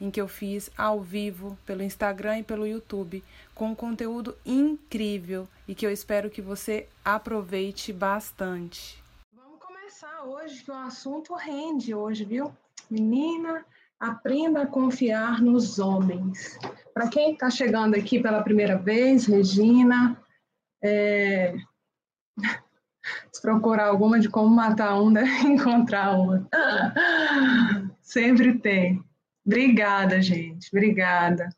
em que eu fiz ao vivo pelo Instagram e pelo YouTube, com um conteúdo incrível e que eu espero que você aproveite bastante. Vamos começar hoje, que o assunto rende hoje, viu? Menina, aprenda a confiar nos homens. Para quem está chegando aqui pela primeira vez, Regina, é... se procurar alguma de como matar um, deve encontrar uma. Sempre tem. Obrigada, gente. Obrigada.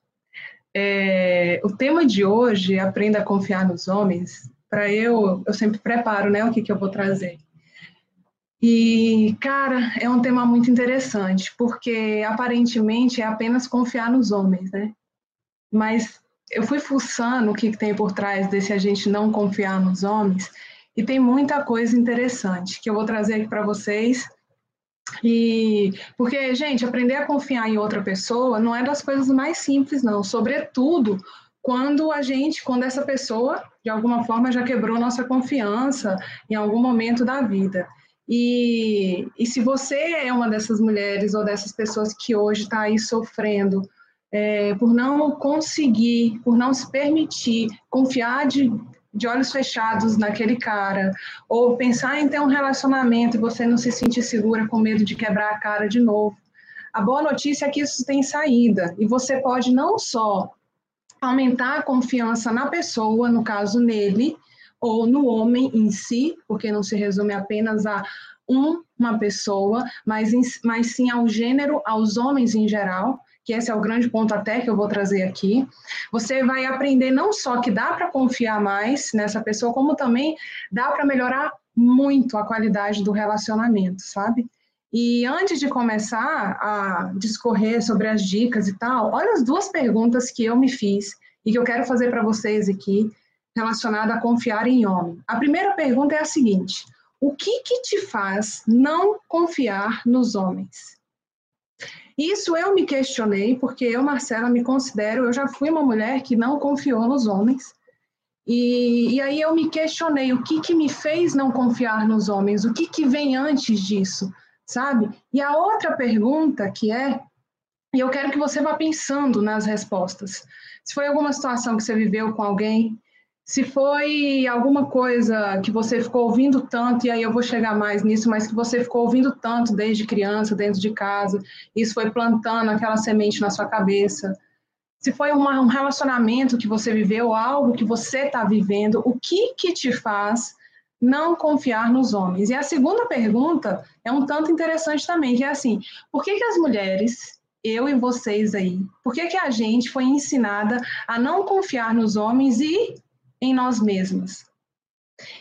É, o tema de hoje, Aprenda a Confiar nos Homens, para eu, eu sempre preparo, né, o que, que eu vou trazer. E, cara, é um tema muito interessante, porque aparentemente é apenas confiar nos homens, né? Mas eu fui fuçando o que, que tem por trás desse a gente não confiar nos homens, e tem muita coisa interessante que eu vou trazer aqui para vocês e porque, gente, aprender a confiar em outra pessoa não é das coisas mais simples, não. Sobretudo quando a gente, quando essa pessoa, de alguma forma, já quebrou nossa confiança em algum momento da vida. E, e se você é uma dessas mulheres ou dessas pessoas que hoje está aí sofrendo é, por não conseguir, por não se permitir confiar de, de olhos fechados naquele cara, ou pensar em ter um relacionamento e você não se sentir segura com medo de quebrar a cara de novo. A boa notícia é que isso tem saída. E você pode não só aumentar a confiança na pessoa, no caso nele, ou no homem em si, porque não se resume apenas a uma pessoa, mas, mas sim ao gênero, aos homens em geral, que esse é o grande ponto até que eu vou trazer aqui. Você vai aprender não só que dá para confiar mais nessa pessoa, como também dá para melhorar muito a qualidade do relacionamento, sabe? E antes de começar a discorrer sobre as dicas e tal, olha as duas perguntas que eu me fiz e que eu quero fazer para vocês aqui relacionada a confiar em homem. A primeira pergunta é a seguinte: o que que te faz não confiar nos homens? Isso eu me questionei, porque eu, Marcela, me considero, eu já fui uma mulher que não confiou nos homens. E, e aí eu me questionei o que, que me fez não confiar nos homens, o que, que vem antes disso, sabe? E a outra pergunta que é, e eu quero que você vá pensando nas respostas. Se foi alguma situação que você viveu com alguém se foi alguma coisa que você ficou ouvindo tanto, e aí eu vou chegar mais nisso, mas que você ficou ouvindo tanto desde criança, dentro de casa, isso foi plantando aquela semente na sua cabeça. Se foi uma, um relacionamento que você viveu, algo que você está vivendo, o que que te faz não confiar nos homens? E a segunda pergunta é um tanto interessante também, que é assim, por que que as mulheres eu e vocês aí, por que, que a gente foi ensinada a não confiar nos homens e em nós mesmas?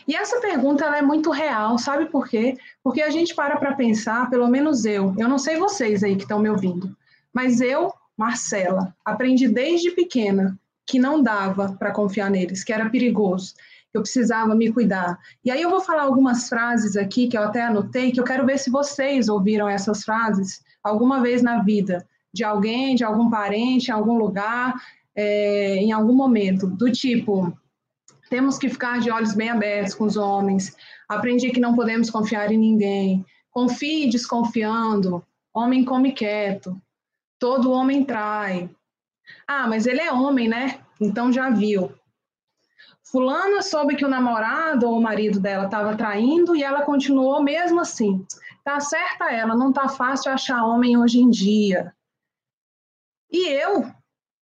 E essa pergunta ela é muito real, sabe por quê? Porque a gente para para pensar, pelo menos eu, eu não sei vocês aí que estão me ouvindo, mas eu, Marcela, aprendi desde pequena que não dava para confiar neles, que era perigoso, eu precisava me cuidar. E aí eu vou falar algumas frases aqui que eu até anotei, que eu quero ver se vocês ouviram essas frases alguma vez na vida, de alguém, de algum parente, em algum lugar, é, em algum momento, do tipo, temos que ficar de olhos bem abertos com os homens. Aprendi que não podemos confiar em ninguém. Confie desconfiando. Homem come quieto. Todo homem trai. Ah, mas ele é homem, né? Então já viu. Fulana soube que o namorado ou o marido dela estava traindo e ela continuou mesmo assim. Tá certa ela, não tá fácil achar homem hoje em dia. E eu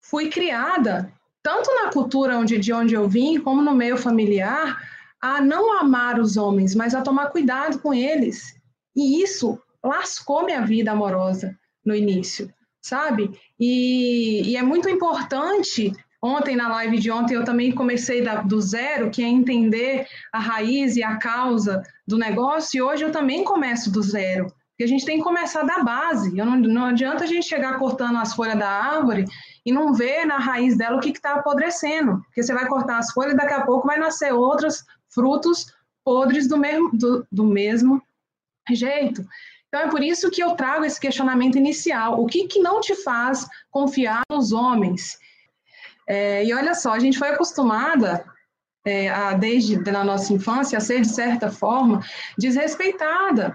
fui criada tanto na cultura onde, de onde eu vim, como no meio familiar, a não amar os homens, mas a tomar cuidado com eles. E isso lascou minha vida amorosa no início, sabe? E, e é muito importante. Ontem, na live de ontem, eu também comecei da, do zero, que é entender a raiz e a causa do negócio, e hoje eu também começo do zero. Porque a gente tem que começar da base. Não, não adianta a gente chegar cortando as folhas da árvore e não vê na raiz dela o que está apodrecendo. Porque você vai cortar as folhas e daqui a pouco vai nascer outros frutos podres do mesmo, do, do mesmo jeito. Então é por isso que eu trago esse questionamento inicial. O que, que não te faz confiar nos homens? É, e olha só, a gente foi acostumada é, a, desde a nossa infância a ser, de certa forma, desrespeitada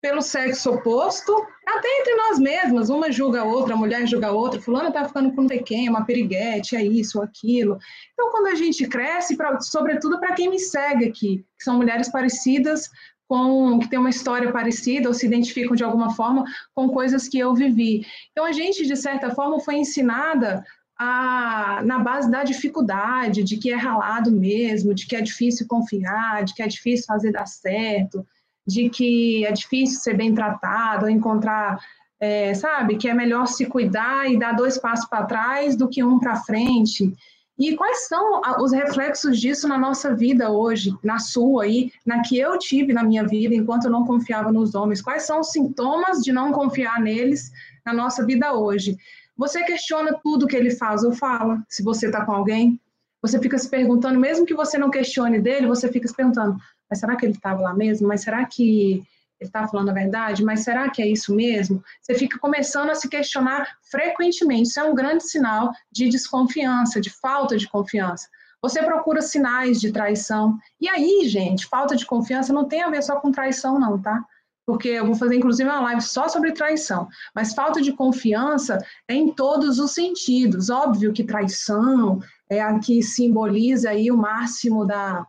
pelo sexo oposto, até entre nós mesmas, uma julga a outra, a mulher julga a outra, fulana tá ficando com um pequeno, uma periguete, é isso, aquilo. Então, quando a gente cresce, pra, sobretudo para quem me segue aqui, que são mulheres parecidas com que tem uma história parecida ou se identificam de alguma forma com coisas que eu vivi. Então a gente de certa forma foi ensinada a, na base da dificuldade, de que é ralado mesmo, de que é difícil confiar, de que é difícil fazer dar certo, de que é difícil ser bem tratado, encontrar, é, sabe, que é melhor se cuidar e dar dois passos para trás do que um para frente. E quais são os reflexos disso na nossa vida hoje, na sua aí, na que eu tive na minha vida enquanto eu não confiava nos homens? Quais são os sintomas de não confiar neles na nossa vida hoje? Você questiona tudo que ele faz ou fala, se você está com alguém. Você fica se perguntando, mesmo que você não questione dele, você fica se perguntando: mas será que ele estava lá mesmo? Mas será que ele está falando a verdade? Mas será que é isso mesmo? Você fica começando a se questionar frequentemente. Isso é um grande sinal de desconfiança, de falta de confiança. Você procura sinais de traição. E aí, gente, falta de confiança não tem a ver só com traição, não, tá? Porque eu vou fazer, inclusive, uma live só sobre traição. Mas falta de confiança é em todos os sentidos. Óbvio que traição é a que simboliza aí o máximo da,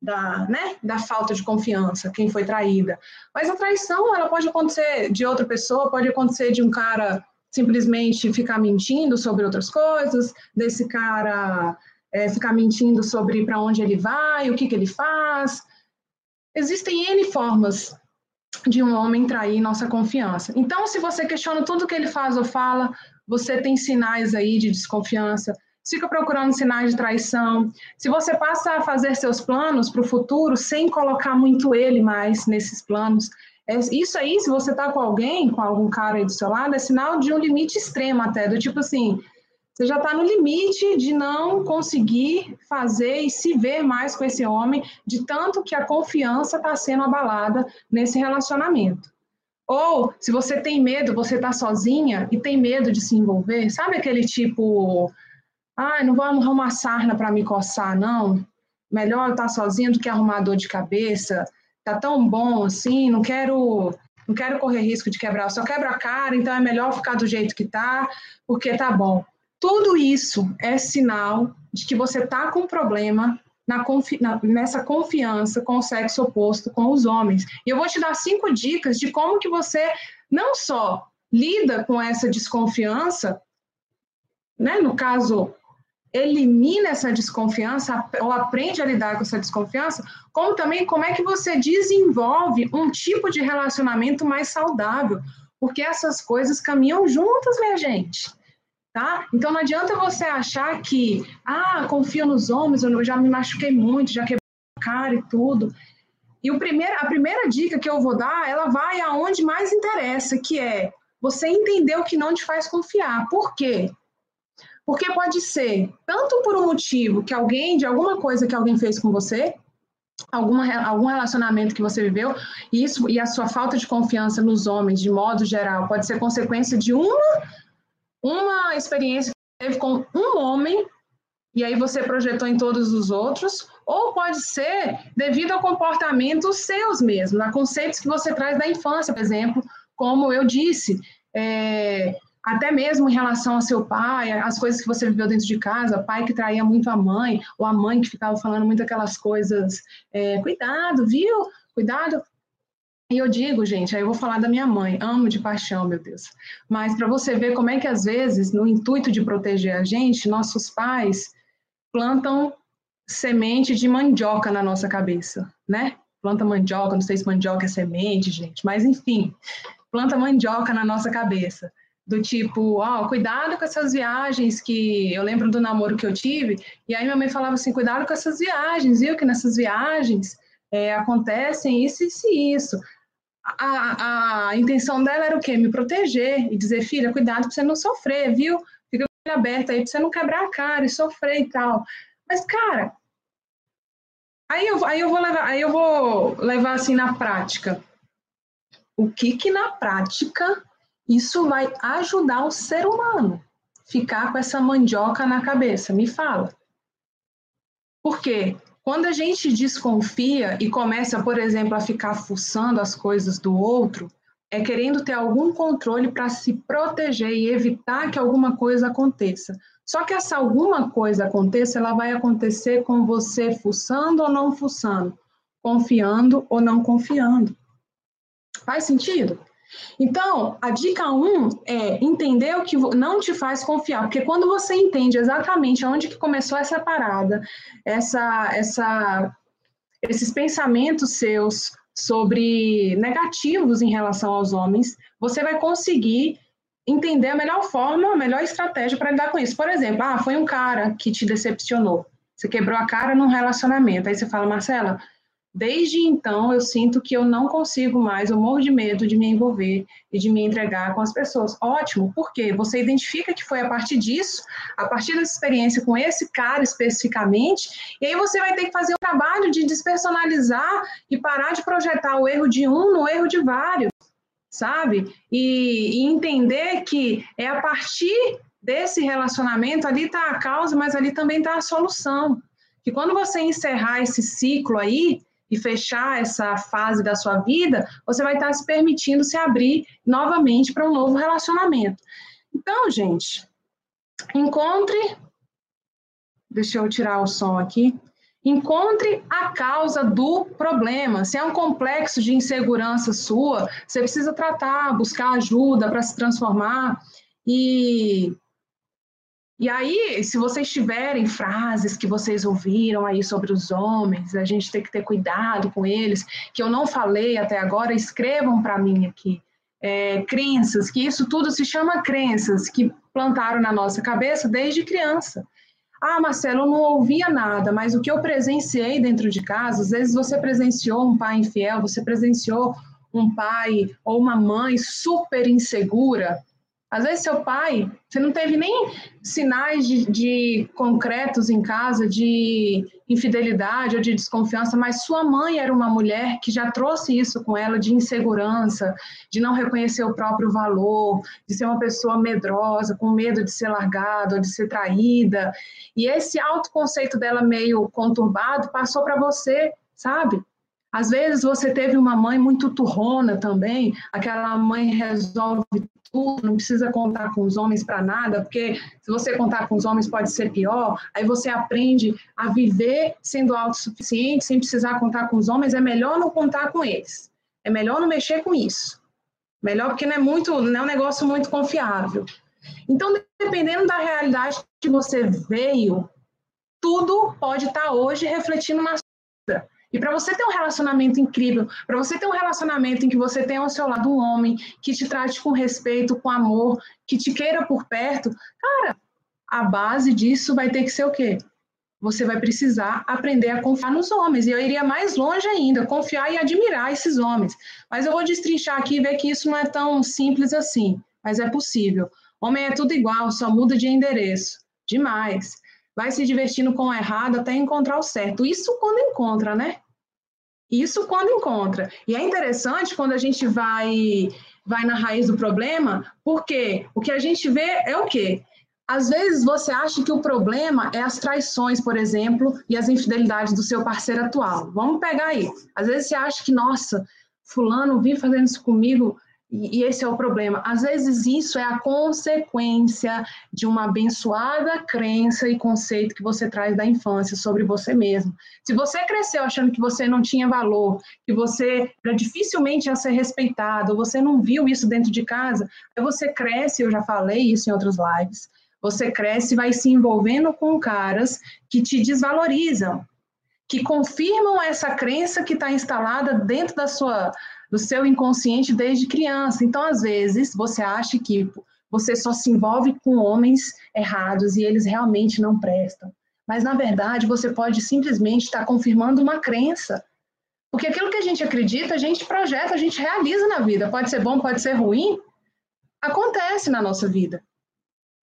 da, né, da falta de confiança, quem foi traída. Mas a traição, ela pode acontecer de outra pessoa, pode acontecer de um cara simplesmente ficar mentindo sobre outras coisas, desse cara é, ficar mentindo sobre para onde ele vai, o que, que ele faz. Existem N formas de um homem trair nossa confiança. Então, se você questiona tudo que ele faz ou fala, você tem sinais aí de desconfiança, fica procurando sinais de traição. Se você passa a fazer seus planos para o futuro sem colocar muito ele mais nesses planos, é, isso aí, se você está com alguém, com algum cara aí do seu lado, é sinal de um limite extremo até, do tipo assim, você já está no limite de não conseguir fazer e se ver mais com esse homem, de tanto que a confiança está sendo abalada nesse relacionamento. Ou, se você tem medo, você está sozinha e tem medo de se envolver, sabe aquele tipo, ah, não vou arrumar sarna para me coçar, não. Melhor estar sozinha do que arrumar dor de cabeça. Tá tão bom assim, não quero, não quero correr risco de quebrar. Eu só quebra a cara, então é melhor ficar do jeito que tá, porque tá bom. Tudo isso é sinal de que você tá com problema na confi na, nessa confiança com o sexo oposto, com os homens. E eu vou te dar cinco dicas de como que você não só lida com essa desconfiança, né, no caso, elimina essa desconfiança ou aprende a lidar com essa desconfiança, como também como é que você desenvolve um tipo de relacionamento mais saudável, porque essas coisas caminham juntas, minha gente. Tá? Então não adianta você achar que, ah, confio nos homens, eu já me machuquei muito, já quebrei a cara e tudo. E o primeiro, a primeira dica que eu vou dar, ela vai aonde mais interessa, que é você entender o que não te faz confiar. Por quê? Porque pode ser tanto por um motivo que alguém, de alguma coisa que alguém fez com você, alguma, algum relacionamento que você viveu, e isso e a sua falta de confiança nos homens, de modo geral, pode ser consequência de uma, uma experiência que teve com um homem, e aí você projetou em todos os outros, ou pode ser devido a comportamentos seus mesmos, a conceitos que você traz da infância, por exemplo, como eu disse, é, até mesmo em relação ao seu pai, as coisas que você viveu dentro de casa, pai que traía muito a mãe, ou a mãe que ficava falando muito aquelas coisas, é, cuidado, viu? Cuidado. E eu digo, gente, aí eu vou falar da minha mãe, amo de paixão, meu Deus. Mas para você ver como é que às vezes, no intuito de proteger a gente, nossos pais plantam semente de mandioca na nossa cabeça, né? Planta mandioca, não sei se mandioca é semente, gente, mas enfim, planta mandioca na nossa cabeça do tipo, ó, oh, cuidado com essas viagens que eu lembro do namoro que eu tive, e aí minha mãe falava assim, cuidado com essas viagens, viu? Que nessas viagens é, acontecem isso, isso e isso. A, a intenção dela era o quê? Me proteger e dizer, filha, cuidado para você não sofrer, viu? Fica aberta aí pra você não quebrar a cara e sofrer e tal. Mas, cara, aí eu, aí eu vou levar, aí eu vou levar assim na prática. O que que na prática isso vai ajudar o ser humano ficar com essa mandioca na cabeça? Me fala. Por quê? Quando a gente desconfia e começa, por exemplo, a ficar fuçando as coisas do outro, é querendo ter algum controle para se proteger e evitar que alguma coisa aconteça. Só que essa alguma coisa aconteça, ela vai acontecer com você fuçando ou não fuçando, confiando ou não confiando. Faz sentido? Então, a dica 1 um é entender o que não te faz confiar, porque quando você entende exatamente onde que começou essa parada, essa, essa, esses pensamentos seus sobre negativos em relação aos homens, você vai conseguir entender a melhor forma, a melhor estratégia para lidar com isso. Por exemplo, ah, foi um cara que te decepcionou. Você quebrou a cara num relacionamento. Aí você fala, Marcela, Desde então, eu sinto que eu não consigo mais, eu morro de medo de me envolver e de me entregar com as pessoas. Ótimo, porque você identifica que foi a partir disso, a partir dessa experiência com esse cara especificamente, e aí você vai ter que fazer o trabalho de despersonalizar e parar de projetar o erro de um no erro de vários, sabe? E, e entender que é a partir desse relacionamento, ali está a causa, mas ali também está a solução. Que quando você encerrar esse ciclo aí, e fechar essa fase da sua vida, você vai estar se permitindo se abrir novamente para um novo relacionamento. Então, gente, encontre. Deixa eu tirar o som aqui. Encontre a causa do problema. Se é um complexo de insegurança sua, você precisa tratar, buscar ajuda para se transformar. E e aí, se vocês tiverem frases que vocês ouviram aí sobre os homens, a gente tem que ter cuidado com eles, que eu não falei até agora, escrevam para mim aqui. É, crenças, que isso tudo se chama crenças, que plantaram na nossa cabeça desde criança. Ah, Marcelo, eu não ouvia nada, mas o que eu presenciei dentro de casa, às vezes você presenciou um pai infiel, você presenciou um pai ou uma mãe super insegura, às vezes, seu pai, você não teve nem sinais de, de, concretos em casa de infidelidade ou de desconfiança, mas sua mãe era uma mulher que já trouxe isso com ela de insegurança, de não reconhecer o próprio valor, de ser uma pessoa medrosa, com medo de ser largada ou de ser traída. E esse autoconceito dela meio conturbado passou para você, sabe? Às vezes você teve uma mãe muito turrona também, aquela mãe resolve tudo, não precisa contar com os homens para nada, porque se você contar com os homens pode ser pior. Aí você aprende a viver sendo autossuficiente, sem precisar contar com os homens. É melhor não contar com eles. É melhor não mexer com isso. Melhor porque não é muito, não é um negócio muito confiável. Então, dependendo da realidade que você veio, tudo pode estar hoje refletindo na sua e para você ter um relacionamento incrível, para você ter um relacionamento em que você tenha ao seu lado um homem que te trate com respeito, com amor, que te queira por perto, cara, a base disso vai ter que ser o quê? Você vai precisar aprender a confiar nos homens. E eu iria mais longe ainda, confiar e admirar esses homens. Mas eu vou destrinchar aqui e ver que isso não é tão simples assim. Mas é possível. Homem é tudo igual, só muda de endereço. Demais. Vai se divertindo com o errado até encontrar o certo. Isso quando encontra, né? Isso quando encontra. E é interessante quando a gente vai vai na raiz do problema, porque o que a gente vê é o quê? Às vezes você acha que o problema é as traições, por exemplo, e as infidelidades do seu parceiro atual. Vamos pegar aí. Às vezes você acha que, nossa, fulano vive fazendo isso comigo, e, esse é o problema. Às vezes isso é a consequência de uma abençoada crença e conceito que você traz da infância sobre você mesmo. Se você cresceu achando que você não tinha valor, que você dificilmente ia ser respeitado, você não viu isso dentro de casa, aí você cresce, eu já falei isso em outros lives, você cresce e vai se envolvendo com caras que te desvalorizam, que confirmam essa crença que está instalada dentro da sua do seu inconsciente desde criança. Então, às vezes, você acha que você só se envolve com homens errados e eles realmente não prestam. Mas, na verdade, você pode simplesmente estar confirmando uma crença. Porque aquilo que a gente acredita, a gente projeta, a gente realiza na vida. Pode ser bom, pode ser ruim. Acontece na nossa vida.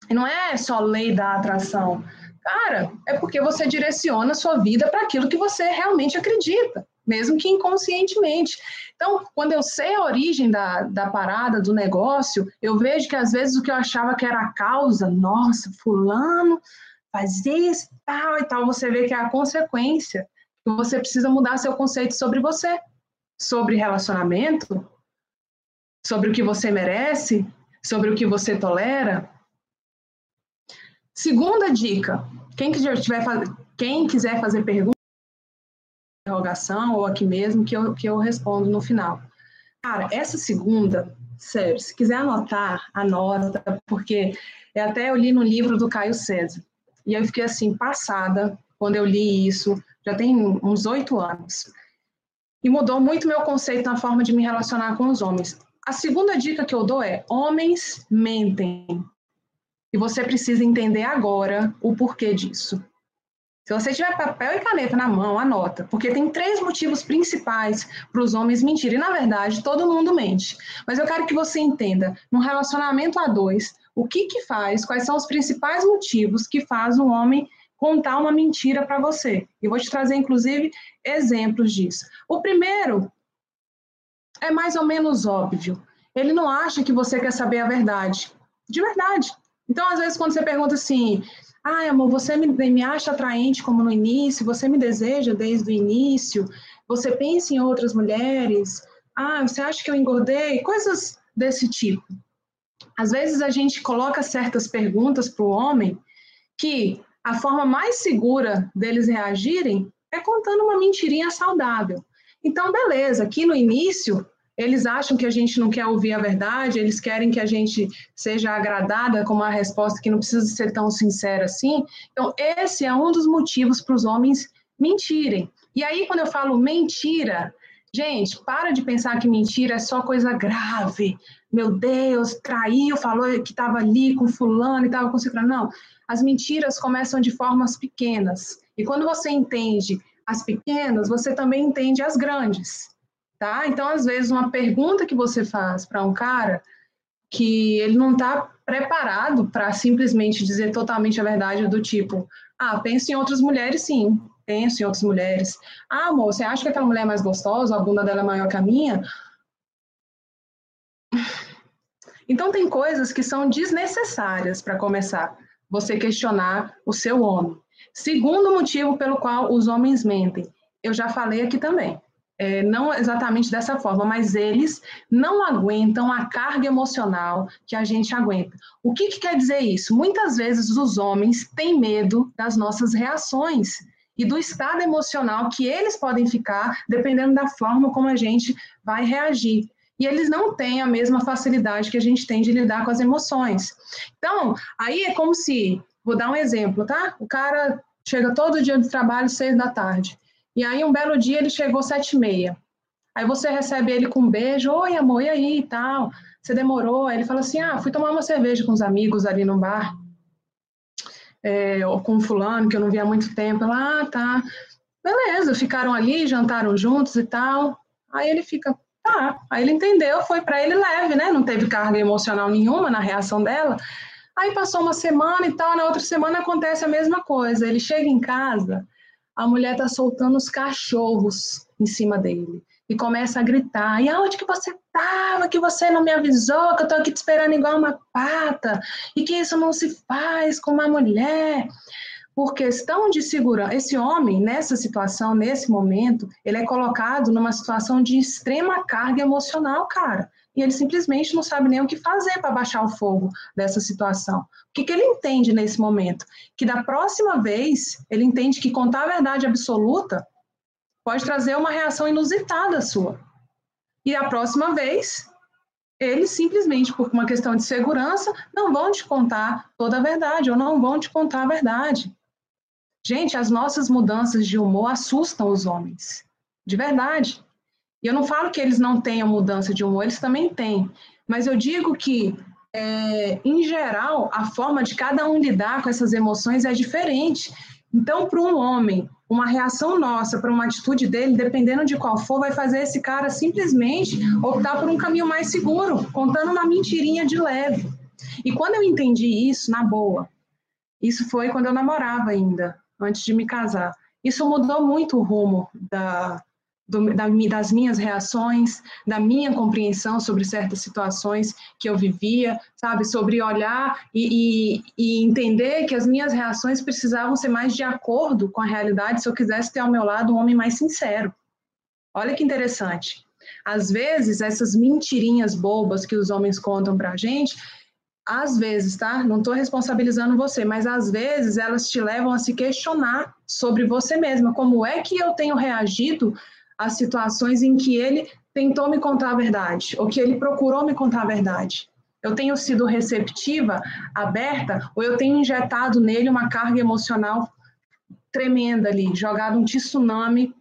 E não é só lei da atração. Cara, é porque você direciona a sua vida para aquilo que você realmente acredita, mesmo que inconscientemente. Então, quando eu sei a origem da, da parada, do negócio, eu vejo que às vezes o que eu achava que era a causa, nossa, fulano faz isso, tal e tal, você vê que é a consequência. Que você precisa mudar seu conceito sobre você, sobre relacionamento, sobre o que você merece, sobre o que você tolera. Segunda dica: quem quiser, tiver, quem quiser fazer pergunta, interrogação ou aqui mesmo, que eu, que eu respondo no final. Cara, essa segunda, sério, se quiser anotar, anota, porque é até eu li no livro do Caio César. E eu fiquei assim, passada, quando eu li isso, já tem uns oito anos. E mudou muito meu conceito na forma de me relacionar com os homens. A segunda dica que eu dou é: homens mentem. E você precisa entender agora o porquê disso. Se você tiver papel e caneta na mão, anota, porque tem três motivos principais para os homens mentirem. E, na verdade, todo mundo mente. Mas eu quero que você entenda, num relacionamento a dois, o que que faz, quais são os principais motivos que faz um homem contar uma mentira para você. E vou te trazer, inclusive, exemplos disso. O primeiro é mais ou menos óbvio. Ele não acha que você quer saber a verdade. De verdade. Então, às vezes, quando você pergunta assim, ah, amor, você me, me acha atraente como no início, você me deseja desde o início, você pensa em outras mulheres, ah, você acha que eu engordei? Coisas desse tipo. Às vezes a gente coloca certas perguntas para o homem que a forma mais segura deles reagirem é contando uma mentirinha saudável. Então, beleza, aqui no início, eles acham que a gente não quer ouvir a verdade, eles querem que a gente seja agradada com uma resposta que não precisa ser tão sincera assim. Então, esse é um dos motivos para os homens mentirem. E aí, quando eu falo mentira, gente, para de pensar que mentira é só coisa grave. Meu Deus, traiu, falou que estava ali com fulano e estava com ciclano. Não, as mentiras começam de formas pequenas. E quando você entende as pequenas, você também entende as grandes, tá? Então, às vezes, uma pergunta que você faz para um cara que ele não está preparado para simplesmente dizer totalmente a verdade do tipo, ah, penso em outras mulheres, sim, penso em outras mulheres. Ah, amor, você acha que aquela mulher é mais gostosa, a bunda dela é maior que a minha? Então, tem coisas que são desnecessárias para começar você questionar o seu homem. Segundo motivo pelo qual os homens mentem, eu já falei aqui também, é, não exatamente dessa forma, mas eles não aguentam a carga emocional que a gente aguenta. O que, que quer dizer isso? Muitas vezes os homens têm medo das nossas reações e do estado emocional que eles podem ficar, dependendo da forma como a gente vai reagir e eles não têm a mesma facilidade que a gente tem de lidar com as emoções. Então, aí é como se, vou dar um exemplo, tá? O cara chega todo dia do trabalho seis da tarde, e aí um belo dia ele chegou sete e meia. Aí você recebe ele com um beijo, oi amor, e aí e tal? Você demorou? Aí ele fala assim, ah, fui tomar uma cerveja com os amigos ali no bar, é, ou com fulano que eu não via há muito tempo. Ela, ah, tá. Beleza, ficaram ali, jantaram juntos e tal. Aí ele fica, Tá, aí ele entendeu, foi para ele leve, né? Não teve carga emocional nenhuma na reação dela. Aí passou uma semana e tal, na outra semana acontece a mesma coisa. Ele chega em casa, a mulher tá soltando os cachorros em cima dele e começa a gritar: "E aonde que você tava? Que você não me avisou? Que eu tô aqui te esperando igual uma pata? E que isso não se faz com uma mulher?" por questão de segurança. Esse homem, nessa situação, nesse momento, ele é colocado numa situação de extrema carga emocional, cara. E ele simplesmente não sabe nem o que fazer para baixar o fogo dessa situação. O que, que ele entende nesse momento? Que da próxima vez, ele entende que contar a verdade absoluta pode trazer uma reação inusitada sua. E a próxima vez, eles simplesmente, por uma questão de segurança, não vão te contar toda a verdade ou não vão te contar a verdade. Gente, as nossas mudanças de humor assustam os homens, de verdade. E eu não falo que eles não tenham mudança de humor, eles também têm. Mas eu digo que, é, em geral, a forma de cada um lidar com essas emoções é diferente. Então, para um homem, uma reação nossa para uma atitude dele, dependendo de qual for, vai fazer esse cara simplesmente optar por um caminho mais seguro, contando uma mentirinha de leve. E quando eu entendi isso, na boa, isso foi quando eu namorava ainda, antes de me casar. Isso mudou muito o rumo da, do, da, das minhas reações, da minha compreensão sobre certas situações que eu vivia, sabe? Sobre olhar e, e, e, entender que as minhas reações precisavam ser mais de acordo com a realidade se eu quisesse ter ao meu lado um homem mais sincero. Olha que interessante. Às vezes, essas mentirinhas bobas que os homens contam pra gente, às vezes, tá? Não estou responsabilizando você, mas às vezes elas te levam a se questionar sobre você mesma. Como é que eu tenho reagido às situações em que ele tentou me contar a verdade, ou que ele procurou me contar a verdade? Eu tenho sido receptiva, aberta, ou eu tenho injetado nele uma carga emocional tremenda ali, jogado um tsunami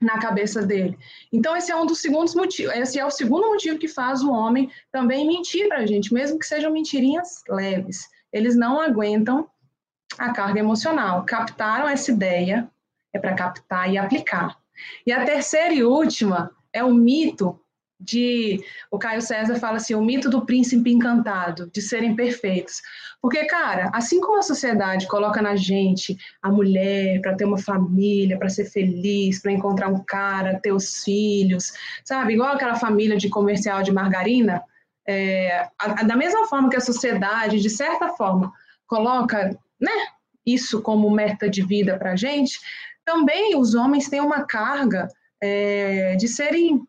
na cabeça dele. Então esse é um dos segundos motivos, esse é o segundo motivo que faz o homem também mentir para a gente, mesmo que sejam mentirinhas leves. Eles não aguentam a carga emocional. Captaram essa ideia é para captar e aplicar. E a terceira e última é o mito de o Caio César fala assim, o mito do príncipe encantado, de serem perfeitos. Porque, cara, assim como a sociedade coloca na gente a mulher para ter uma família, para ser feliz, para encontrar um cara, ter os filhos, sabe? Igual aquela família de comercial de margarina, é, a, a, da mesma forma que a sociedade, de certa forma, coloca, né, isso como meta de vida para gente, também os homens têm uma carga é, de serem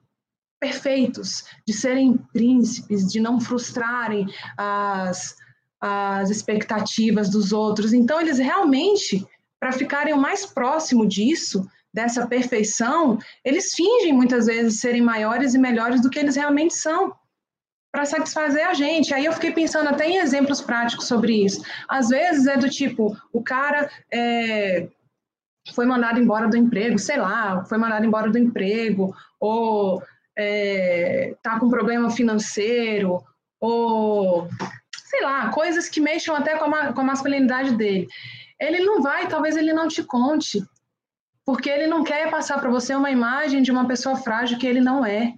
perfeitos, de serem príncipes, de não frustrarem as, as expectativas dos outros. Então, eles realmente, para ficarem o mais próximo disso, dessa perfeição, eles fingem muitas vezes serem maiores e melhores do que eles realmente são, para satisfazer a gente. Aí eu fiquei pensando até em exemplos práticos sobre isso. Às vezes é do tipo, o cara é, foi mandado embora do emprego, sei lá, foi mandado embora do emprego, ou é, tá com problema financeiro, ou sei lá, coisas que mexam até com a, com a masculinidade dele. Ele não vai, talvez ele não te conte, porque ele não quer passar para você uma imagem de uma pessoa frágil que ele não é.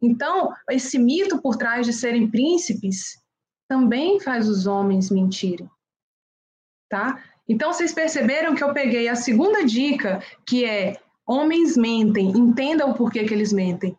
Então, esse mito por trás de serem príncipes também faz os homens mentirem, tá? Então, vocês perceberam que eu peguei a segunda dica, que é homens mentem, entenda o porquê que eles mentem.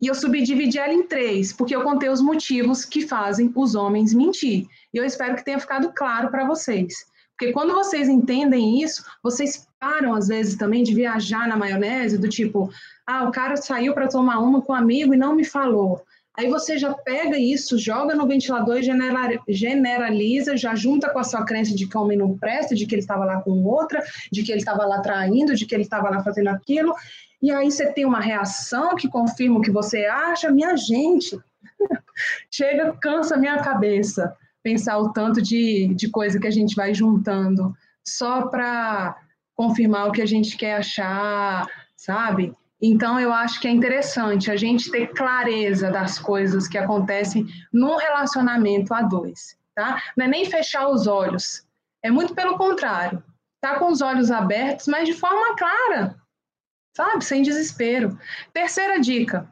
E eu subdividi ela em três, porque eu contei os motivos que fazem os homens mentir. E eu espero que tenha ficado claro para vocês. Porque quando vocês entendem isso, vocês param, às vezes, também de viajar na maionese, do tipo, ah, o cara saiu para tomar uma com um amigo e não me falou. Aí você já pega isso, joga no ventilador e generaliza, já junta com a sua crença de que o homem não presta, de que ele estava lá com outra, de que ele estava lá traindo, de que ele estava lá fazendo aquilo, e aí você tem uma reação que confirma o que você acha, minha gente, chega, cansa minha cabeça pensar o tanto de, de coisa que a gente vai juntando só para confirmar o que a gente quer achar, sabe? Então, eu acho que é interessante a gente ter clareza das coisas que acontecem num relacionamento a dois, tá? Não é nem fechar os olhos, é muito pelo contrário. Tá com os olhos abertos, mas de forma clara, sabe? Sem desespero. Terceira dica.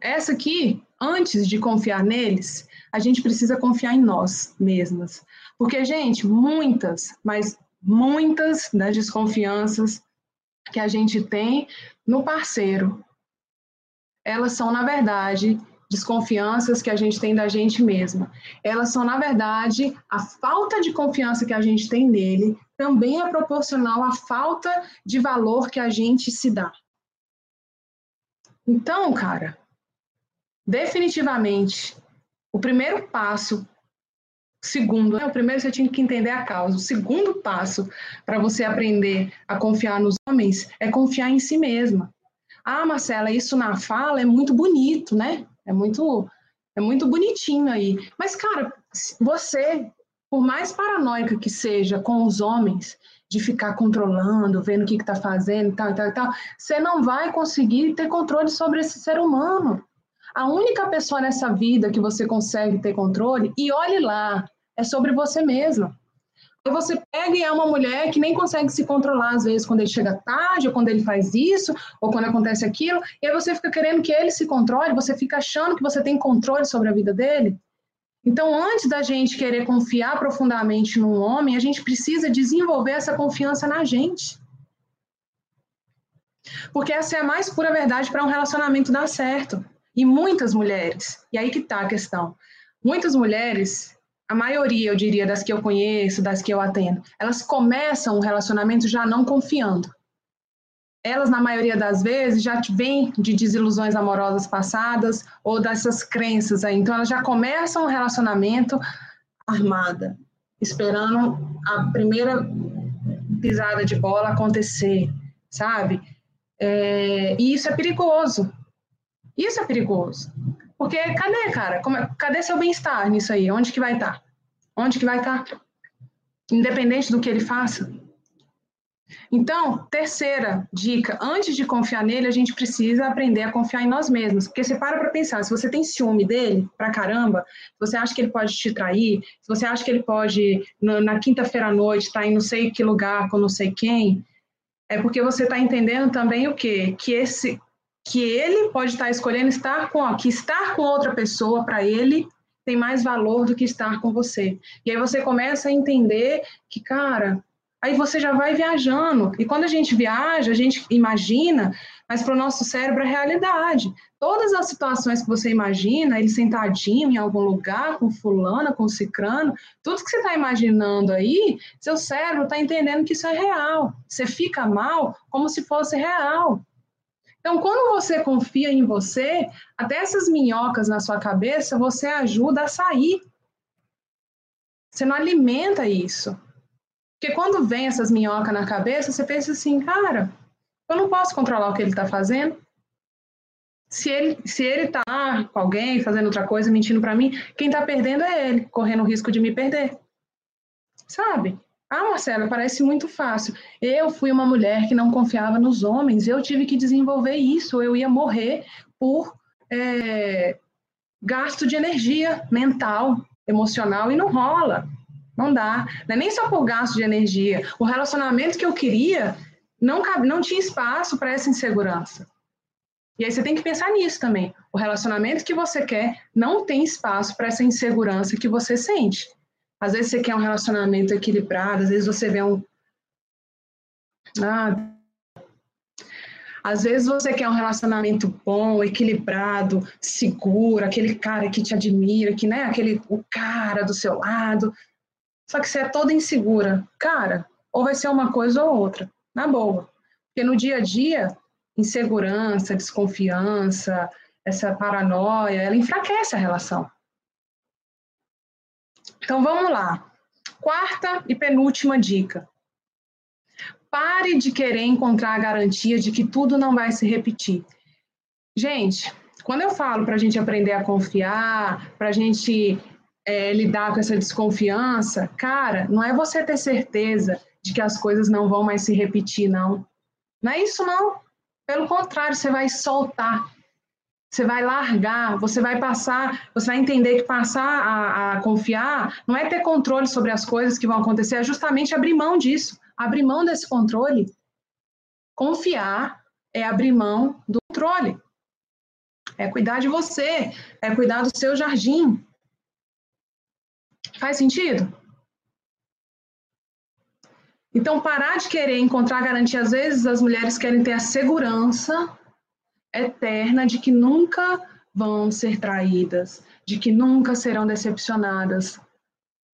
Essa aqui, antes de confiar neles, a gente precisa confiar em nós mesmas. Porque, gente, muitas, mas muitas das desconfianças que a gente tem no parceiro, elas são, na verdade, desconfianças que a gente tem da gente mesma. Elas são, na verdade, a falta de confiança que a gente tem nele também é proporcional à falta de valor que a gente se dá. Então, cara, definitivamente, o primeiro passo, segundo, né, o primeiro você tinha que entender a causa. O segundo passo para você aprender a confiar nos homens é confiar em si mesma. Ah, Marcela, isso na fala é muito bonito, né? É muito, é muito bonitinho aí. Mas, cara, você, por mais paranoica que seja com os homens, de ficar controlando, vendo o que está fazendo, tal, tal, tal, você não vai conseguir ter controle sobre esse ser humano. A única pessoa nessa vida que você consegue ter controle, e olhe lá, é sobre você mesma. Aí você pega e é uma mulher que nem consegue se controlar, às vezes, quando ele chega tarde, ou quando ele faz isso, ou quando acontece aquilo, e aí você fica querendo que ele se controle, você fica achando que você tem controle sobre a vida dele. Então, antes da gente querer confiar profundamente num homem, a gente precisa desenvolver essa confiança na gente. Porque essa é a mais pura verdade para um relacionamento dar certo. E muitas mulheres, e aí que está a questão, muitas mulheres, a maioria, eu diria, das que eu conheço, das que eu atendo, elas começam o relacionamento já não confiando. Elas, na maioria das vezes, já vêm de desilusões amorosas passadas ou dessas crenças aí. Então, elas já começam o relacionamento armada, esperando a primeira pisada de bola acontecer, sabe? É, e isso é perigoso. Isso é perigoso. Porque cadê, cara? É, cadê seu bem-estar nisso aí? Onde que vai estar? Onde que vai estar? Independente do que ele faça. Então, terceira dica, antes de confiar nele, a gente precisa aprender a confiar em nós mesmos. Porque você para para pensar, se você tem ciúme dele, pra caramba, se você acha que ele pode te trair, se você acha que ele pode, na, na quinta-feira à noite, estar tá em não sei que lugar com não sei quem, é porque você está entendendo também o quê? Que esse que ele pode estar escolhendo estar com, ó, que estar com outra pessoa para ele tem mais valor do que estar com você. E aí você começa a entender que, cara, aí você já vai viajando. E quando a gente viaja, a gente imagina, mas para o nosso cérebro é realidade. Todas as situações que você imagina, ele sentadinho em algum lugar, com fulana, com cicrano, tudo que você está imaginando aí, seu cérebro está entendendo que isso é real. Você fica mal como se fosse real. Então, quando você confia em você, até essas minhocas na sua cabeça, você ajuda a sair. Você não alimenta isso. Porque quando vem essas minhocas na cabeça, você pensa assim, cara, eu não posso controlar o que ele está fazendo. Se ele se ele tá com alguém fazendo outra coisa, mentindo para mim, quem está perdendo é ele, correndo o risco de me perder. Sabe? Ah, Marcela, parece muito fácil. Eu fui uma mulher que não confiava nos homens, eu tive que desenvolver isso, eu ia morrer por é, gasto de energia mental, emocional, e não rola. Não dá. Não é nem só por gasto de energia. O relacionamento que eu queria não, não tinha espaço para essa insegurança. E aí você tem que pensar nisso também. O relacionamento que você quer não tem espaço para essa insegurança que você sente. Às vezes você quer um relacionamento equilibrado, às vezes você vê um. Ah, às vezes você quer um relacionamento bom, equilibrado, seguro, aquele cara que te admira, que né, aquele o cara do seu lado. Só que você é toda insegura. Cara, ou vai ser uma coisa ou outra, na boa. Porque no dia a dia, insegurança, desconfiança, essa paranoia, ela enfraquece a relação. Então vamos lá. Quarta e penúltima dica. Pare de querer encontrar a garantia de que tudo não vai se repetir. Gente, quando eu falo para a gente aprender a confiar, para a gente é, lidar com essa desconfiança, cara, não é você ter certeza de que as coisas não vão mais se repetir, não. Não é isso, não. Pelo contrário, você vai soltar, você vai largar, você vai passar, você vai entender que passar a, a, confiar não é ter controle sobre as coisas que vão acontecer, é justamente abrir mão disso, abrir mão desse controle. Confiar é abrir mão do controle. É cuidar de você, é cuidar do seu jardim, Faz sentido? Então, parar de querer encontrar garantia, às vezes as mulheres querem ter a segurança eterna de que nunca vão ser traídas, de que nunca serão decepcionadas.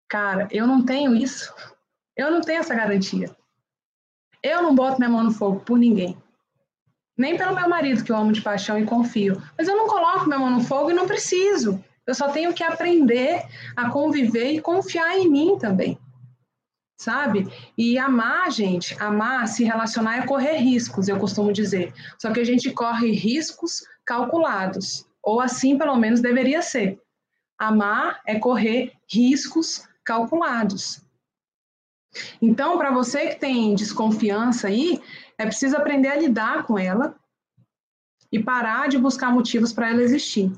Cara, eu não tenho isso. Eu não tenho essa garantia. Eu não boto minha mão no fogo por ninguém. Nem pelo meu marido, que eu amo de paixão e confio. Mas eu não coloco minha mão no fogo e não preciso. Eu só tenho que aprender a conviver e confiar em mim também. Sabe? E amar, gente, amar, se relacionar é correr riscos, eu costumo dizer. Só que a gente corre riscos calculados, ou assim pelo menos deveria ser. Amar é correr riscos calculados. Então, para você que tem desconfiança aí, é preciso aprender a lidar com ela e parar de buscar motivos para ela existir.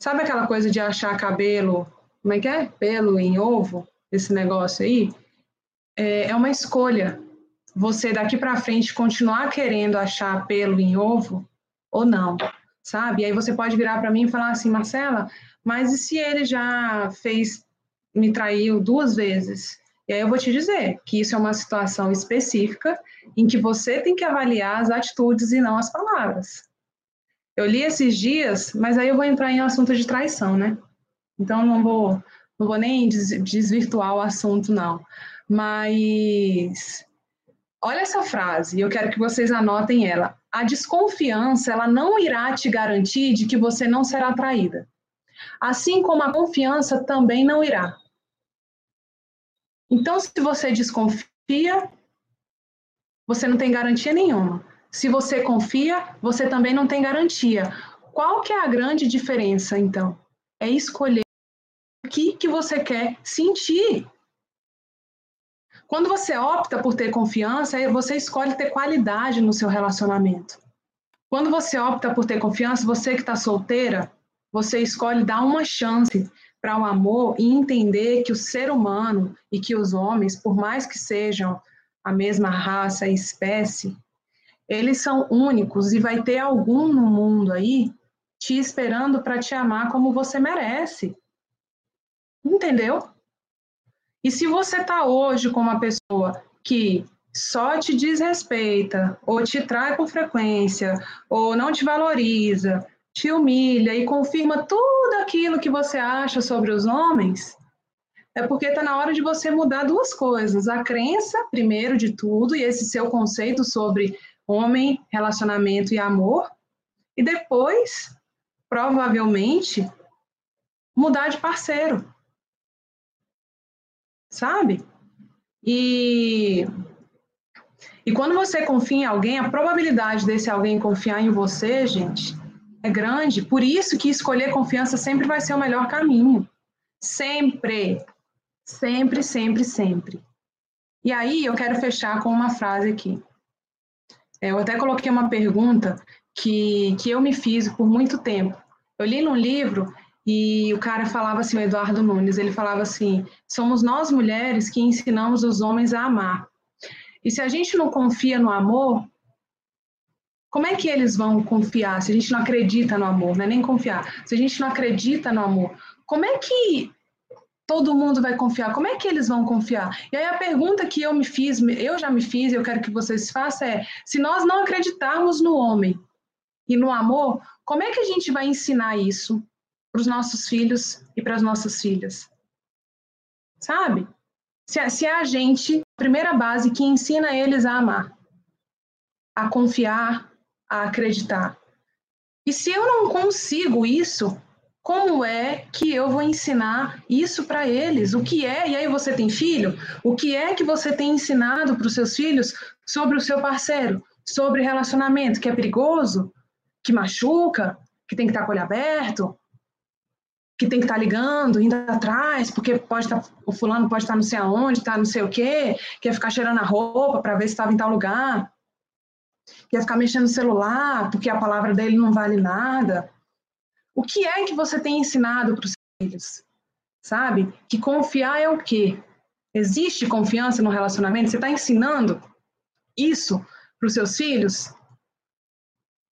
Sabe aquela coisa de achar cabelo, como é que é? Pelo em ovo, esse negócio aí? É, é uma escolha. Você daqui para frente continuar querendo achar pelo em ovo ou não, sabe? E aí você pode virar para mim e falar assim, Marcela, Mas e se ele já fez, me traiu duas vezes? E aí eu vou te dizer que isso é uma situação específica em que você tem que avaliar as atitudes e não as palavras. Eu li esses dias, mas aí eu vou entrar em assunto de traição, né? Então não vou, não vou nem desvirtuar o assunto, não. Mas olha essa frase, eu quero que vocês anotem ela. A desconfiança, ela não irá te garantir de que você não será traída. Assim como a confiança também não irá. Então, se você desconfia, você não tem garantia nenhuma. Se você confia, você também não tem garantia. Qual que é a grande diferença, então? É escolher o que, que você quer sentir. Quando você opta por ter confiança, você escolhe ter qualidade no seu relacionamento. Quando você opta por ter confiança, você que está solteira, você escolhe dar uma chance para o amor e entender que o ser humano e que os homens, por mais que sejam a mesma raça e espécie, eles são únicos e vai ter algum no mundo aí te esperando para te amar como você merece. Entendeu? E se você está hoje com uma pessoa que só te desrespeita, ou te trai com frequência, ou não te valoriza, te humilha e confirma tudo aquilo que você acha sobre os homens, é porque está na hora de você mudar duas coisas. A crença, primeiro de tudo, e esse seu conceito sobre homem, relacionamento e amor, e depois, provavelmente, mudar de parceiro. Sabe? E e quando você confia em alguém, a probabilidade desse alguém confiar em você, gente, é grande. Por isso que escolher confiança sempre vai ser o melhor caminho. Sempre. Sempre, sempre, sempre. E aí eu quero fechar com uma frase aqui. É, eu até coloquei uma pergunta que, que eu me fiz por muito tempo. Eu li num livro e o cara falava assim, o Eduardo Nunes, ele falava assim: somos nós mulheres que ensinamos os homens a amar. E se a gente não confia no amor, como é que eles vão confiar se a gente não acredita no amor? Não é nem confiar. Se a gente não acredita no amor, como é que todo mundo vai confiar? Como é que eles vão confiar? E aí a pergunta que eu me fiz, eu já me fiz, e eu quero que vocês façam é: se nós não acreditarmos no homem e no amor, como é que a gente vai ensinar isso para os nossos filhos e para as nossas filhas? Sabe? Se, é a gente, a primeira base que ensina eles a amar, a confiar, a acreditar. E se eu não consigo isso, como é que eu vou ensinar isso para eles? O que é? E aí você tem filho? O que é que você tem ensinado para os seus filhos sobre o seu parceiro, sobre relacionamento que é perigoso, que machuca, que tem que estar com o olho aberto, que tem que estar ligando, indo atrás, porque pode estar o fulano pode estar não sei aonde, está não sei o quê, quer ficar cheirando a roupa para ver se estava em tal lugar quer ficar mexendo no celular porque a palavra dele não vale nada. O que é que você tem ensinado para os filhos? Sabe? Que confiar é o quê? Existe confiança no relacionamento? Você está ensinando isso para os seus filhos?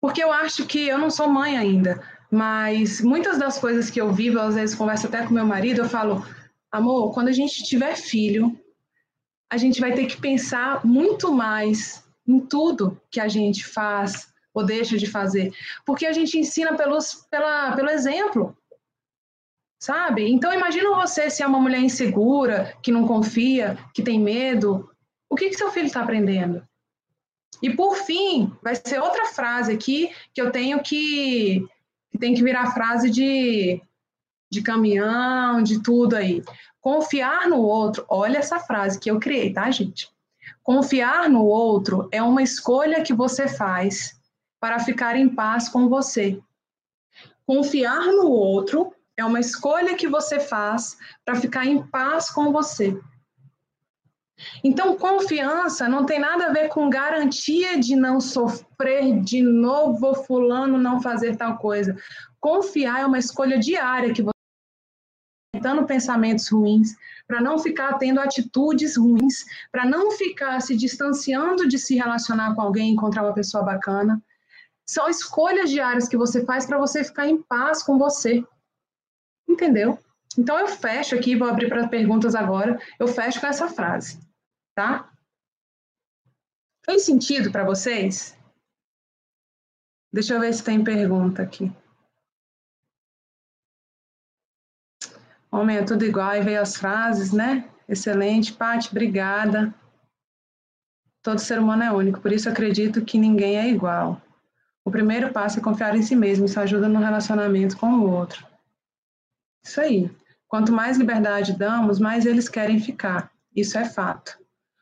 Porque eu acho que eu não sou mãe ainda, mas muitas das coisas que eu vivo, às vezes converso até com meu marido, eu falo, amor, quando a gente tiver filho, a gente vai ter que pensar muito mais em tudo que a gente faz ou deixa de fazer, porque a gente ensina pelos, pela, pelo exemplo, sabe? Então imagina você se é uma mulher insegura, que não confia, que tem medo, o que, que seu filho está aprendendo? E por fim, vai ser outra frase aqui que eu tenho que, que tem que virar frase de, de caminhão, de tudo aí. Confiar no outro, olha essa frase que eu criei, tá, gente? Confiar no outro é uma escolha que você faz para ficar em paz com você. Confiar no outro é uma escolha que você faz para ficar em paz com você. Então, confiança não tem nada a ver com garantia de não sofrer de novo, fulano não fazer tal coisa. Confiar é uma escolha diária que você evitando pensamentos ruins, para não ficar tendo atitudes ruins, para não ficar se distanciando de se relacionar com alguém, encontrar uma pessoa bacana. São escolhas diárias que você faz para você ficar em paz com você. Entendeu? Então eu fecho aqui, vou abrir para perguntas agora. Eu fecho com essa frase, tá? Fez sentido para vocês? Deixa eu ver se tem pergunta aqui. Homem, é tudo igual, aí veio as frases, né? Excelente, Paty, obrigada. Todo ser humano é único, por isso acredito que ninguém é igual. O primeiro passo é confiar em si mesmo, isso ajuda no relacionamento com o outro. Isso aí. Quanto mais liberdade damos, mais eles querem ficar. Isso é fato.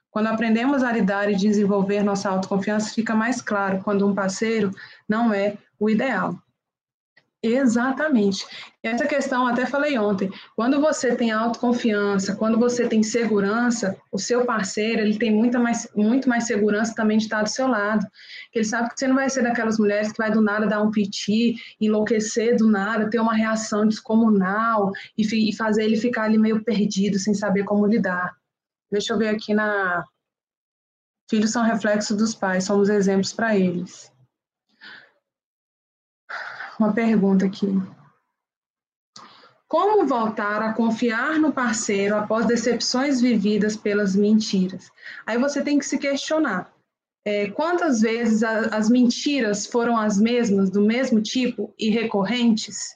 Quando aprendemos a lidar e desenvolver nossa autoconfiança, fica mais claro quando um parceiro não é o ideal. Exatamente. Essa questão, até falei ontem, quando você tem autoconfiança, quando você tem segurança, o seu parceiro, ele tem muita mais, muito mais segurança também de estar do seu lado. Ele sabe que você não vai ser daquelas mulheres que vai do nada dar um piti, enlouquecer do nada, ter uma reação descomunal e, e fazer ele ficar ali meio perdido, sem saber como lidar. Deixa eu ver aqui na... Filhos são reflexos dos pais, somos exemplos para eles uma pergunta aqui. Como voltar a confiar no parceiro após decepções vividas pelas mentiras? Aí você tem que se questionar. É, quantas vezes a, as mentiras foram as mesmas, do mesmo tipo e recorrentes?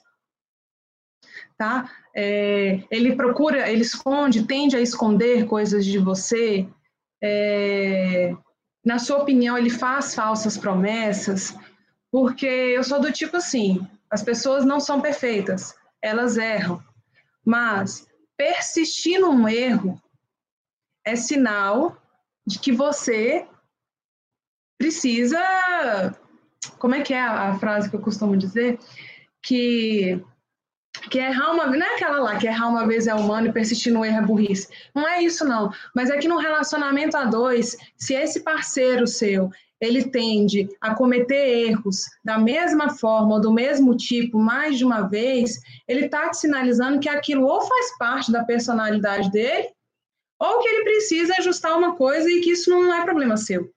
Tá? É, ele procura, ele esconde, tende a esconder coisas de você. É, na sua opinião, ele faz falsas promessas? Porque eu sou do tipo assim: as pessoas não são perfeitas, elas erram, mas persistir num erro é sinal de que você precisa. Como é que é a frase que eu costumo dizer? Que que errar uma vez, não é aquela lá, que errar uma vez é humano e persistir no erro é burrice. Não é isso, não. Mas é que no relacionamento a dois, se esse parceiro seu, ele tende a cometer erros da mesma forma ou do mesmo tipo mais de uma vez, ele está te sinalizando que aquilo ou faz parte da personalidade dele, ou que ele precisa ajustar uma coisa e que isso não é problema seu,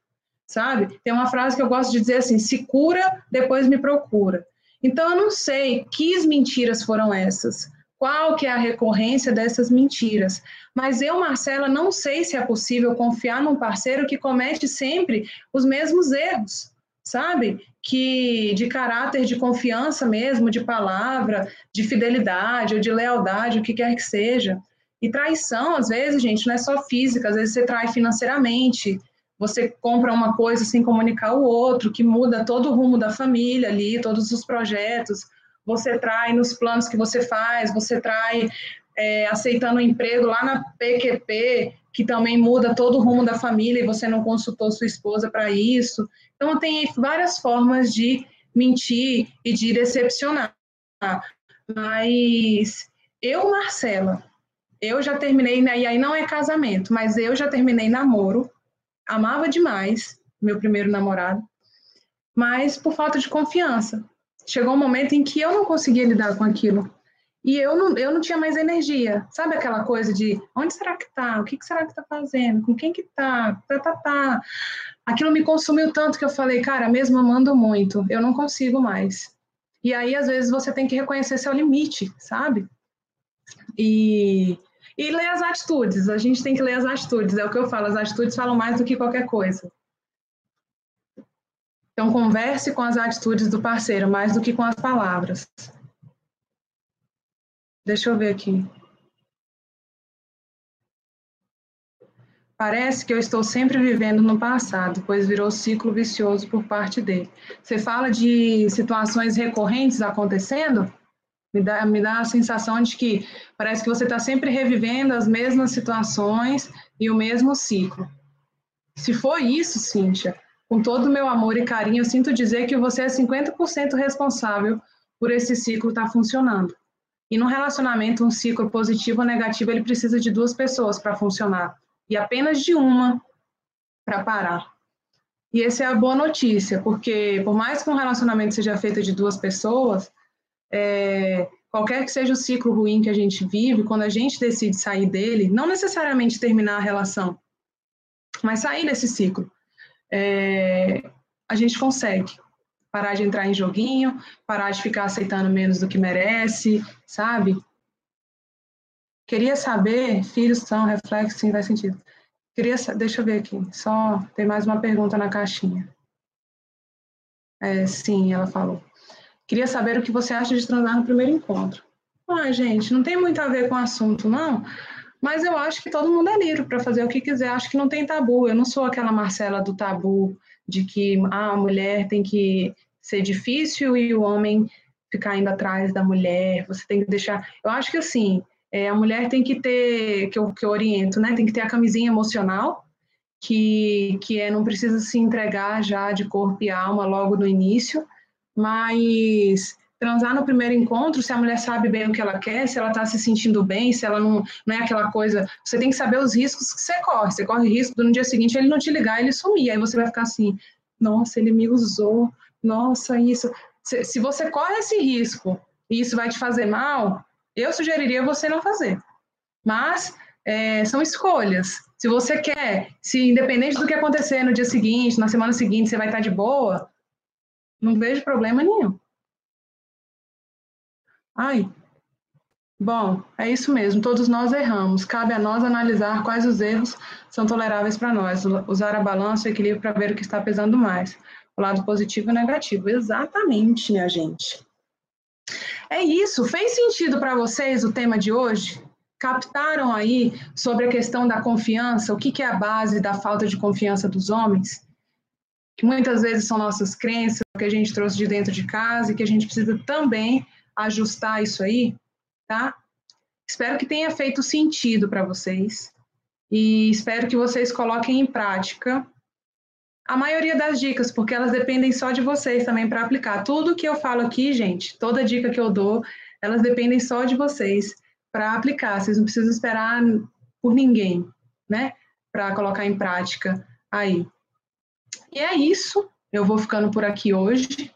sabe? Tem uma frase que eu gosto de dizer assim: se cura, depois me procura. Então eu não sei que mentiras foram essas qual que é a recorrência dessas mentiras. Mas eu, Marcela, não sei se é possível confiar num parceiro que comete sempre os mesmos erros, sabe? Que de caráter de confiança mesmo, de palavra, de fidelidade ou de lealdade, o que quer que seja. E traição, às vezes, gente, não é só física, às vezes você trai financeiramente, você compra uma coisa sem comunicar o outro, que muda todo o rumo da família ali, todos os projetos você trai nos planos que você faz, você trai é, aceitando um emprego lá na PQP, que também muda todo o rumo da família e você não consultou sua esposa para isso. Então, tem várias formas de mentir e de decepcionar. Mas eu, Marcela, eu já terminei, né, e aí não é casamento, mas eu já terminei namoro, amava demais meu primeiro namorado, mas por falta de confiança chegou um momento em que eu não conseguia lidar com aquilo. E eu não, eu não tinha mais energia. Sabe aquela coisa de onde será que tá? O que, será que tá fazendo? Com quem que tá? Tá, tá, tá. Aquilo me consumiu tanto que eu falei, cara, mesmo amando muito, eu não consigo mais. E aí, às vezes, você tem que reconhecer seu limite, sabe? E, e ler as atitudes. A gente tem que ler as atitudes. É o que eu falo, as atitudes falam mais do que qualquer coisa. Então, converse com as atitudes do parceiro mais do que com as palavras. Deixa eu ver aqui. Parece que eu estou sempre vivendo no passado, pois virou ciclo vicioso por parte dele. Você fala de situações recorrentes acontecendo? Me dá, me dá a sensação de que parece que você está sempre revivendo as mesmas situações e o mesmo ciclo. Se for isso, Cíntia, com todo o meu amor e carinho, eu sinto dizer que você é 50% responsável por esse ciclo estar tá funcionando. E no relacionamento, um ciclo positivo ou negativo, ele precisa de duas pessoas para funcionar e apenas de uma para parar. E essa é a boa notícia, porque por mais que um relacionamento seja feito de duas pessoas, é, qualquer que seja o ciclo ruim que a gente vive, quando a gente decide sair dele, não necessariamente terminar a relação, mas sair desse ciclo, é, a gente consegue parar de entrar em joguinho, parar de ficar aceitando menos do que merece, sabe? Queria saber, filhos são reflexos, sim, faz sentido. Queria, deixa eu ver aqui, só tem mais uma pergunta na caixinha. É, sim, ela falou. Queria saber o que você acha de transar no primeiro encontro. Ah, gente, não tem muito a ver com o assunto, não. Mas eu acho que todo mundo é livre para fazer o que quiser. Acho que não tem tabu. Eu não sou aquela Marcela do tabu de que ah, a mulher tem que ser difícil e o homem ficar indo atrás da mulher. Você tem que deixar. Eu acho que assim, é, a mulher tem que ter, que eu, que eu oriento, né? Tem que ter a camisinha emocional, que, que é, não precisa se entregar já de corpo e alma logo no início, mas transar no primeiro encontro, se a mulher sabe bem o que ela quer, se ela está se sentindo bem, se ela não, não é aquela coisa. Você tem que saber os riscos que você corre. Você corre risco do no dia seguinte ele não te ligar, ele sumir. Aí você vai ficar assim: nossa, ele me usou, nossa, isso. Se, se você corre esse risco e isso vai te fazer mal, eu sugeriria você não fazer. Mas é, são escolhas. Se você quer, se independente do que acontecer no dia seguinte, na semana seguinte, você vai estar de boa, não vejo problema nenhum. Ai, bom, é isso mesmo, todos nós erramos. Cabe a nós analisar quais os erros são toleráveis para nós, usar a balança e equilíbrio para ver o que está pesando mais, o lado positivo e negativo. Exatamente, minha gente. É isso, fez sentido para vocês o tema de hoje? Captaram aí sobre a questão da confiança, o que, que é a base da falta de confiança dos homens? Que muitas vezes são nossas crenças, que a gente trouxe de dentro de casa e que a gente precisa também ajustar isso aí, tá? Espero que tenha feito sentido para vocês e espero que vocês coloquem em prática a maioria das dicas, porque elas dependem só de vocês também para aplicar. Tudo que eu falo aqui, gente, toda dica que eu dou, elas dependem só de vocês para aplicar. Vocês não precisam esperar por ninguém, né? Para colocar em prática aí. E é isso. Eu vou ficando por aqui hoje.